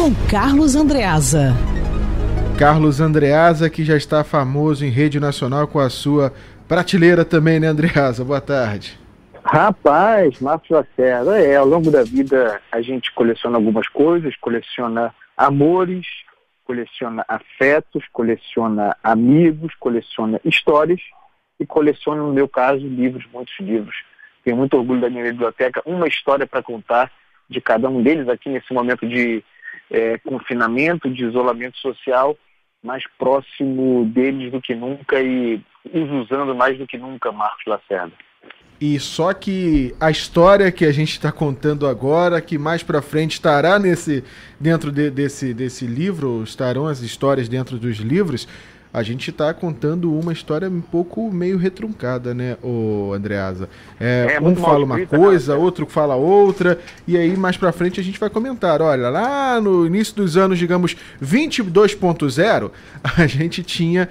com Carlos Andreasa. Carlos Andreasa, que já está famoso em rede nacional com a sua prateleira também, né, Andreasa? Boa tarde. Rapaz, Marcos Lacerda, é, ao longo da vida a gente coleciona algumas coisas, coleciona amores, coleciona afetos, coleciona amigos, coleciona histórias e coleciona, no meu caso, livros, muitos livros. Tenho muito orgulho da minha biblioteca, uma história para contar de cada um deles aqui nesse momento de é, confinamento, de isolamento social mais próximo deles do que nunca e os usando mais do que nunca, Marcos Lacerda. E só que a história que a gente está contando agora, que mais para frente estará nesse dentro de, desse, desse livro, estarão as histórias dentro dos livros, a gente está contando uma história um pouco meio retruncada, né, o Andreasa? É, é, um fala uma coisa, né? outro fala outra, e aí mais para frente a gente vai comentar. Olha, lá no início dos anos, digamos, 22.0, a gente tinha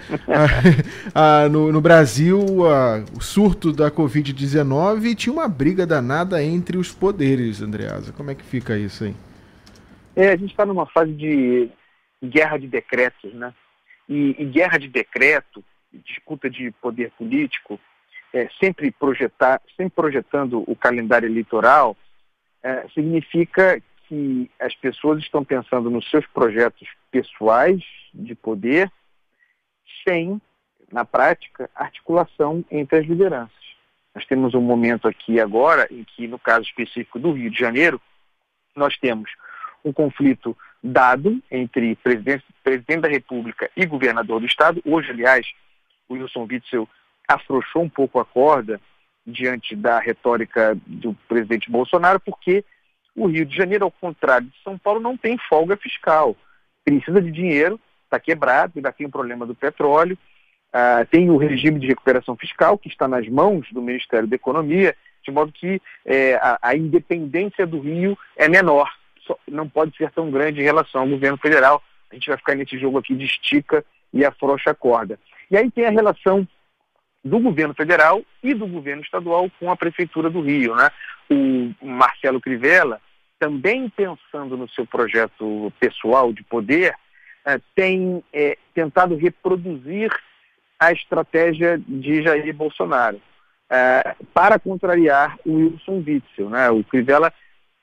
a, a, no, no, Brasil a, o surto da Covid-19 e tinha uma briga danada entre os poderes, Andreasa. Como é que fica isso aí? É, a gente está numa fase de guerra de decretos, né? E, e guerra de decreto, disputa de poder político, é, sempre, projetar, sempre projetando o calendário eleitoral, é, significa que as pessoas estão pensando nos seus projetos pessoais de poder, sem, na prática, articulação entre as lideranças. Nós temos um momento aqui agora em que, no caso específico do Rio de Janeiro, nós temos um conflito dado entre presidente, presidente da República e governador do Estado. Hoje, aliás, o Wilson Witzel afrouxou um pouco a corda diante da retórica do presidente Bolsonaro, porque o Rio de Janeiro, ao contrário de São Paulo, não tem folga fiscal. Precisa de dinheiro, está quebrado, ainda tem o problema do petróleo, uh, tem o regime de recuperação fiscal, que está nas mãos do Ministério da Economia, de modo que eh, a, a independência do Rio é menor não pode ser tão grande em relação ao governo federal. A gente vai ficar nesse jogo aqui de estica e afrouxa a corda. E aí tem a relação do governo federal e do governo estadual com a prefeitura do Rio, né? O Marcelo Crivella, também pensando no seu projeto pessoal de poder, eh, tem eh, tentado reproduzir a estratégia de Jair Bolsonaro eh, para contrariar o Wilson Witzel, né? O Crivella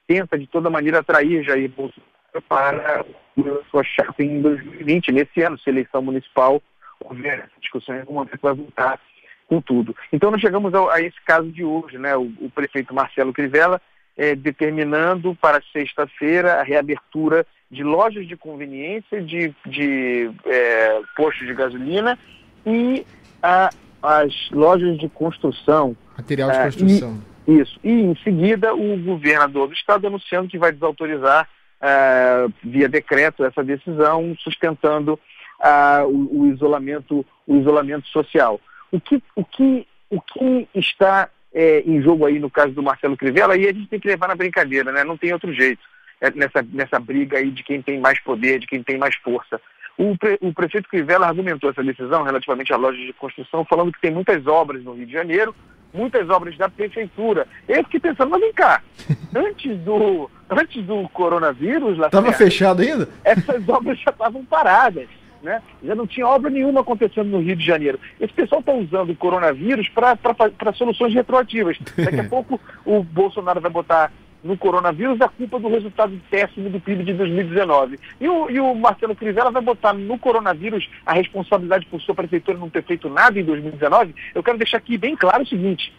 tenta de toda maneira atrair Jair Bolsonaro para a sua chapa em 2020, nesse ano, se a eleição municipal houver essa discussão em algum momento vai voltar com tudo. Então nós chegamos a, a esse caso de hoje, né? O, o prefeito Marcelo Crivella é, determinando para sexta-feira a reabertura de lojas de conveniência, de, de é, postos de gasolina e a, as lojas de construção. Material de é, construção. E, isso. E, em seguida, o governador do estado anunciando que vai desautorizar, uh, via decreto, essa decisão, sustentando uh, o, o, isolamento, o isolamento social. O que, o que, o que está é, em jogo aí no caso do Marcelo Crivella, aí a gente tem que levar na brincadeira, né? não tem outro jeito, é, nessa, nessa briga aí de quem tem mais poder, de quem tem mais força. O, pre, o prefeito Crivella argumentou essa decisão relativamente à loja de construção, falando que tem muitas obras no Rio de Janeiro, muitas obras da prefeitura. Eu fiquei pensando, mas vem cá, antes do, antes do coronavírus... Estava fechado ainda? Essas obras já estavam paradas. Né? Já não tinha obra nenhuma acontecendo no Rio de Janeiro. Esse pessoal está usando o coronavírus para soluções retroativas. Daqui a pouco o Bolsonaro vai botar no coronavírus a culpa do resultado péssimo do PIB de 2019. E o, e o Marcelo Crivella vai botar no coronavírus a responsabilidade por sua prefeitura não ter feito nada em 2019. Eu quero deixar aqui bem claro o seguinte.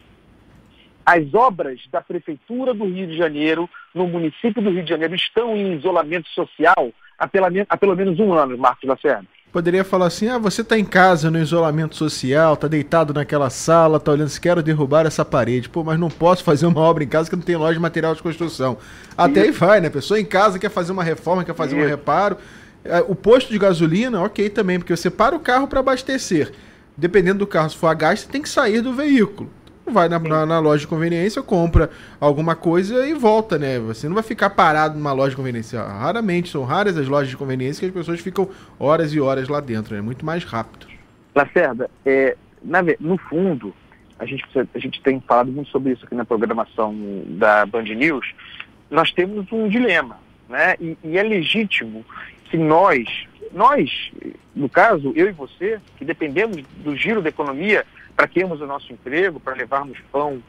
As obras da Prefeitura do Rio de Janeiro, no município do Rio de Janeiro, estão em isolamento social há, pela, há pelo menos um ano, Marcos Lacerda. Poderia falar assim: ah, você está em casa no isolamento social, está deitado naquela sala, está olhando se quero derrubar essa parede. Pô, mas não posso fazer uma obra em casa que não tem loja de material de construção. Até Isso. aí vai, né? A pessoa em casa quer fazer uma reforma, quer fazer Isso. um reparo. É, o posto de gasolina, ok também, porque você para o carro para abastecer. Dependendo do carro, se for a gás, você tem que sair do veículo vai na, na, na, loja de conveniência, compra alguma coisa e volta, né? Você não vai ficar parado numa loja de conveniência. Raramente, são raras as lojas de conveniência que as pessoas ficam horas e horas lá dentro, é né? muito mais rápido. Lacerda, é, na, no fundo, a gente, a gente tem falado muito sobre isso aqui na programação da Band News, nós temos um dilema. né? E, e é legítimo que nós, nós, no caso, eu e você, que dependemos do giro da economia para termos o nosso emprego, para levarmos pão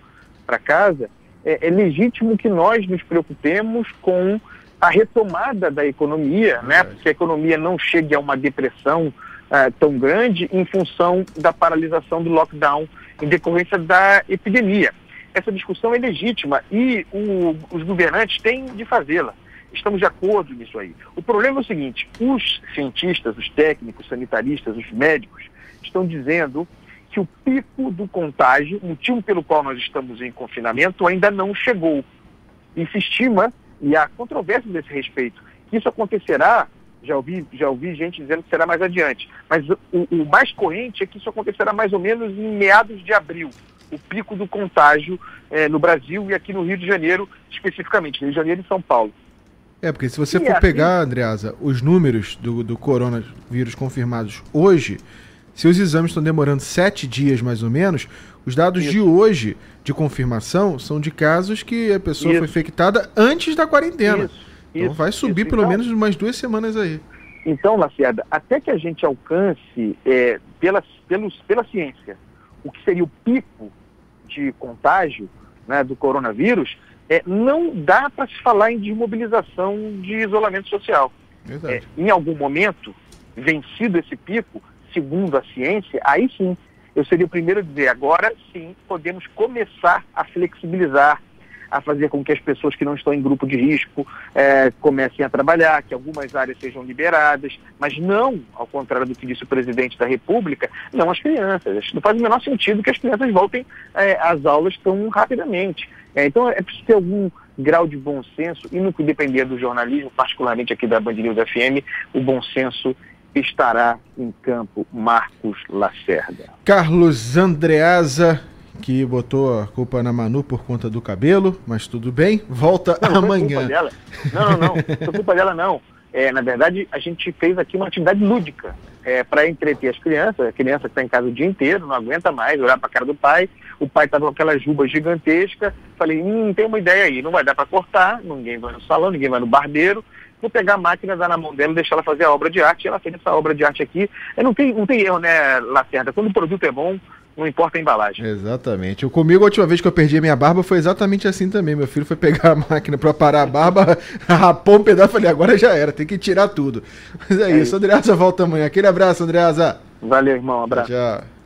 para casa, é, é, legítimo que nós nos preocupemos com a retomada da economia, né? Porque a economia não chegue a uma depressão uh, tão grande em função da paralisação do lockdown em decorrência da epidemia. Essa discussão é legítima e o, os governantes têm de fazê-la. Estamos de acordo nisso aí. O problema é o seguinte: os cientistas, os técnicos, sanitaristas, os médicos estão dizendo que o pico do contágio, motivo pelo qual nós estamos em confinamento, ainda não chegou. E se estima, e há controvérsia desse respeito, que isso acontecerá, já ouvi, já ouvi gente dizendo que será mais adiante, mas o, o mais corrente é que isso acontecerá mais ou menos em meados de abril o pico do contágio eh, no Brasil e aqui no Rio de Janeiro, especificamente, Rio de Janeiro e São Paulo. É, porque se você e for assim... pegar, Andreasa, os números do, do coronavírus confirmados hoje, se os exames estão demorando sete dias mais ou menos, os dados Isso. de hoje de confirmação são de casos que a pessoa Isso. foi infectada antes da quarentena. Isso. Então vai subir pelo então, menos umas duas semanas aí. Então, Lacerda, até que a gente alcance é, pela, pelos, pela ciência o que seria o pico de contágio né, do coronavírus, é, não dá para se falar em desmobilização de isolamento social. É, em algum momento, vencido esse pico, segundo a ciência, aí sim, eu seria o primeiro a dizer, agora sim, podemos começar a flexibilizar, a fazer com que as pessoas que não estão em grupo de risco é, comecem a trabalhar, que algumas áreas sejam liberadas, mas não, ao contrário do que disse o presidente da República, não as crianças. Não faz o menor sentido que as crianças voltem é, às aulas tão rapidamente. É, então é preciso ter algum grau de bom senso, e no que depender do jornalismo, particularmente aqui da Band News FM, o bom senso estará em campo Marcos Lacerda. Carlos Andreasa, que botou a culpa na Manu por conta do cabelo, mas tudo bem, volta não, não amanhã. Não, não, não, não culpa dela não. É, na verdade, a gente fez aqui uma atividade lúdica é, para entreter as crianças. A criança que está em casa o dia inteiro, não aguenta mais olhar para a cara do pai. O pai estava com aquela juba gigantesca. Falei, hum, tem uma ideia aí, não vai dar para cortar, ninguém vai no salão, ninguém vai no barbeiro vou pegar a máquina, dar na mão dela, deixar ela fazer a obra de arte. E ela fez essa obra de arte aqui. Eu não tem, não tem erro, né, Lacerda? Quando o produto é bom, não importa a embalagem. Exatamente. Eu, comigo, a última vez que eu perdi a minha barba foi exatamente assim também. Meu filho foi pegar a máquina para parar a barba, rapou um pedaço, falei, agora já era, tem que tirar tudo. Mas é, é isso. isso. Andreasa volta amanhã. Aquele abraço, Andreasa. Valeu, irmão. Um abraço. Tchau.